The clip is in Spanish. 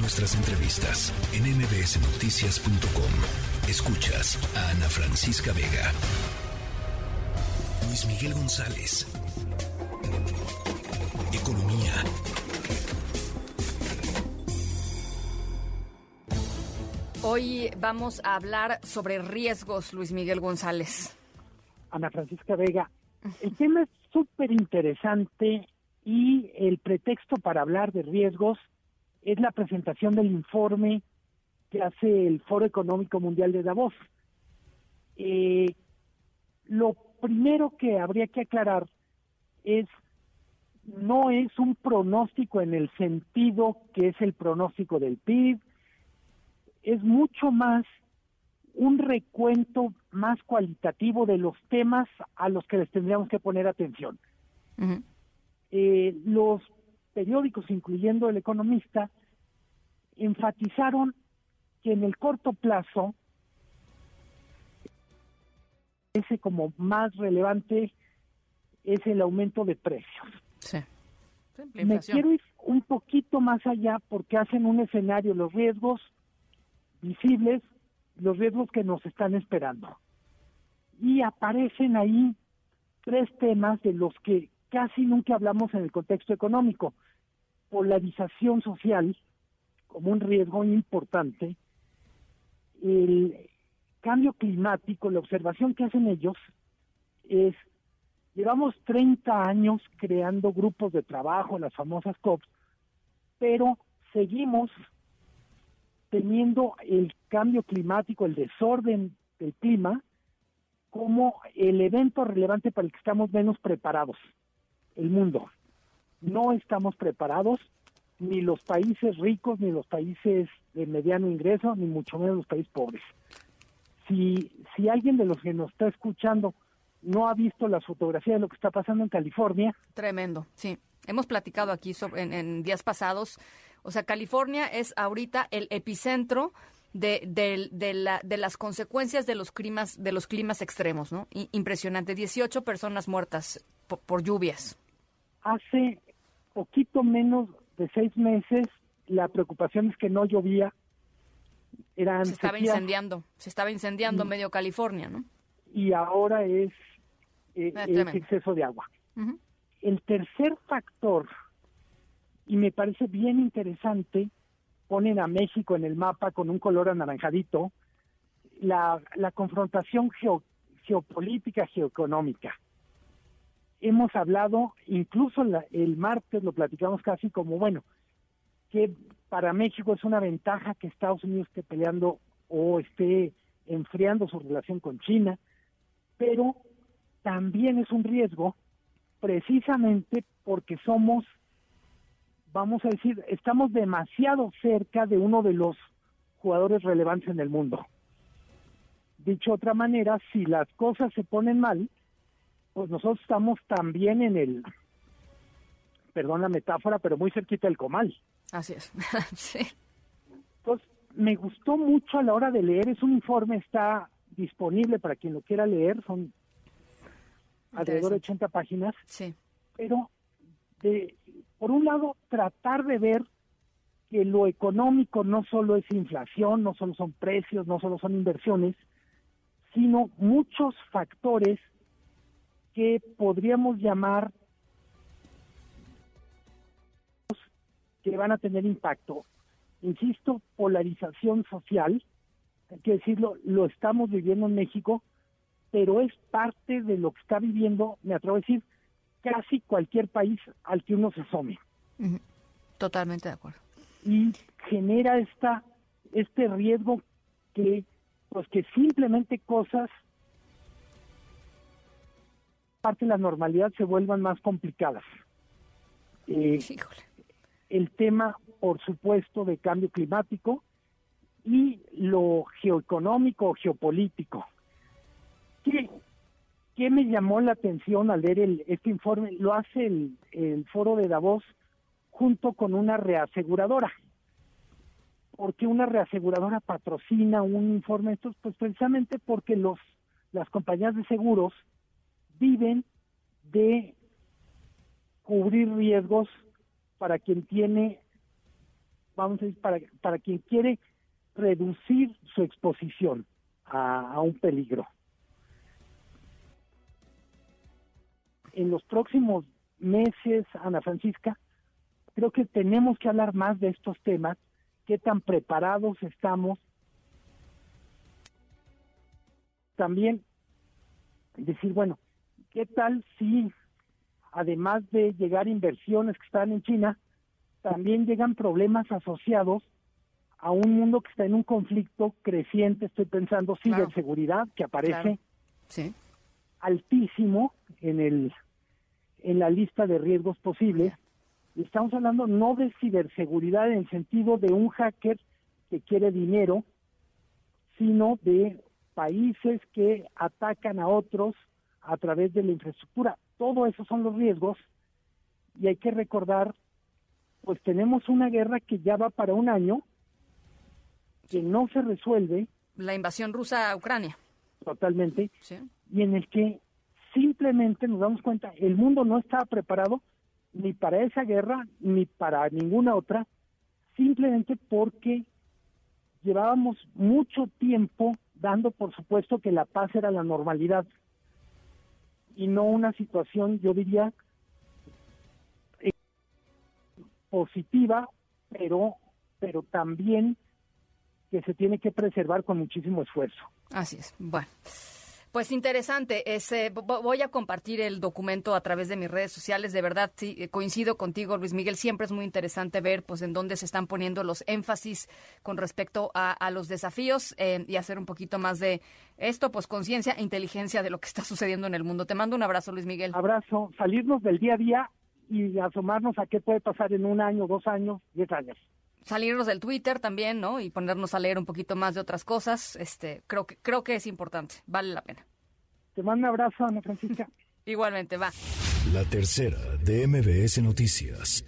Nuestras entrevistas en mbsnoticias.com. Escuchas a Ana Francisca Vega. Luis Miguel González. Economía. Hoy vamos a hablar sobre riesgos, Luis Miguel González. Ana Francisca Vega, el tema es súper interesante y el pretexto para hablar de riesgos es la presentación del informe que hace el Foro Económico Mundial de Davos. Eh, lo primero que habría que aclarar es no es un pronóstico en el sentido que es el pronóstico del PIB, es mucho más un recuento más cualitativo de los temas a los que les tendríamos que poner atención. eh, los periódicos, incluyendo El Economista, enfatizaron que en el corto plazo ese como más relevante es el aumento de precios. Sí. Me quiero ir un poquito más allá porque hacen un escenario, los riesgos visibles, los riesgos que nos están esperando. Y aparecen ahí tres temas de los que casi nunca hablamos en el contexto económico. Polarización social como un riesgo importante, el cambio climático, la observación que hacen ellos es, llevamos 30 años creando grupos de trabajo, las famosas COPs, pero seguimos teniendo el cambio climático, el desorden del clima, como el evento relevante para el que estamos menos preparados, el mundo. No estamos preparados, ni los países ricos, ni los países de mediano ingreso, ni mucho menos los países pobres. Si, si alguien de los que nos está escuchando no ha visto las fotografías de lo que está pasando en California. Tremendo, sí. Hemos platicado aquí sobre, en, en días pasados. O sea, California es ahorita el epicentro de, de, de, la, de las consecuencias de los climas, de los climas extremos, ¿no? impresionante. 18 personas muertas por, por, lluvias. Hace poquito menos de seis meses, la preocupación es que no llovía. Eran se estaba incendiando, se estaba incendiando Mm. medio California, ¿no? y ahora es, eh, es exceso de agua. El tercer factor, y me parece bien interesante, ponen a México en el mapa con un color anaranjadito, la, la confrontación geo- geopolítica, geoeconómica. Hemos hablado, incluso la- el martes lo platicamos casi como, bueno, que para México es una ventaja que Estados Unidos esté peleando o esté enfriando su relación con China, pero también es un riesgo precisamente porque somos, vamos a decir, estamos demasiado cerca de uno de los jugadores relevantes en el mundo. Dicho de otra manera, si las cosas se ponen mal, pues nosotros estamos también en el, perdón la metáfora, pero muy cerquita del comal. Así es. sí. Entonces, me gustó mucho a la hora de leer, es un informe, está disponible para quien lo quiera leer, son alrededor de Interesante. 80 páginas, Sí. pero de, por un lado, tratar de ver que lo económico no solo es inflación, no solo son precios, no solo son inversiones, sino muchos factores que podríamos llamar que van a tener impacto. Insisto, polarización social, hay que decirlo, lo estamos viviendo en México, pero es parte de lo que está viviendo, me atrevo a decir, casi cualquier país al que uno se asome. Totalmente de acuerdo. Y genera esta este riesgo que pues que simplemente cosas parte de la normalidad se vuelvan más complicadas. Eh, el tema, por supuesto, de cambio climático y lo geoeconómico o geopolítico. ¿Qué, qué me llamó la atención al leer el, este informe? Lo hace el, el foro de Davos junto con una reaseguradora. porque una reaseguradora patrocina un informe de estos? Pues precisamente porque los las compañías de seguros viven de cubrir riesgos para quien tiene vamos a decir, para, para quien quiere reducir su exposición a, un peligro. En los próximos meses, Ana Francisca, creo que tenemos que hablar más de estos temas, qué tan preparados estamos. También decir, bueno, ¿qué tal si, además de llegar inversiones que están en China, también llegan problemas asociados a un mundo que está en un conflicto creciente, estoy pensando ciberseguridad, que aparece altísimo en el en la lista de riesgos posibles. Y estamos hablando no de ciberseguridad en el sentido de un hacker que quiere dinero, sino de países que atacan a otros a través de la infraestructura. Todo esos son los riesgos y hay que recordar, pues tenemos una guerra que ya va para un año, que no se resuelve. La invasión rusa a Ucrania. Totalmente. Y en el que simplemente nos damos cuenta, el mundo no estaba preparado ni para esa guerra, ni para ninguna otra, simplemente porque llevábamos mucho tiempo dando por supuesto que la paz era la normalidad y no una situación, yo diría, eh, positiva, pero, pero también que se tiene que preservar con muchísimo esfuerzo. Así es. Bueno. Pues interesante. voy a compartir el documento a través de mis redes sociales. De verdad, sí, eh, coincido contigo, Luis Miguel. Siempre es muy interesante ver pues en dónde se están poniendo los énfasis con respecto a, los desafíos eh, y hacer un poquito más de esto, pues conciencia e inteligencia de lo que está sucediendo en el mundo. Te mando un abrazo, Luis Miguel. Abrazo. Salirnos del día a día y asomarnos a qué puede pasar en un año, dos años, diez años salirnos del Twitter también, ¿no? Y ponernos a leer un poquito más de otras cosas, este, creo que creo que es importante, vale la pena. Te mando un abrazo, Ana Francisca. Igualmente, va. La tercera de MBS Noticias.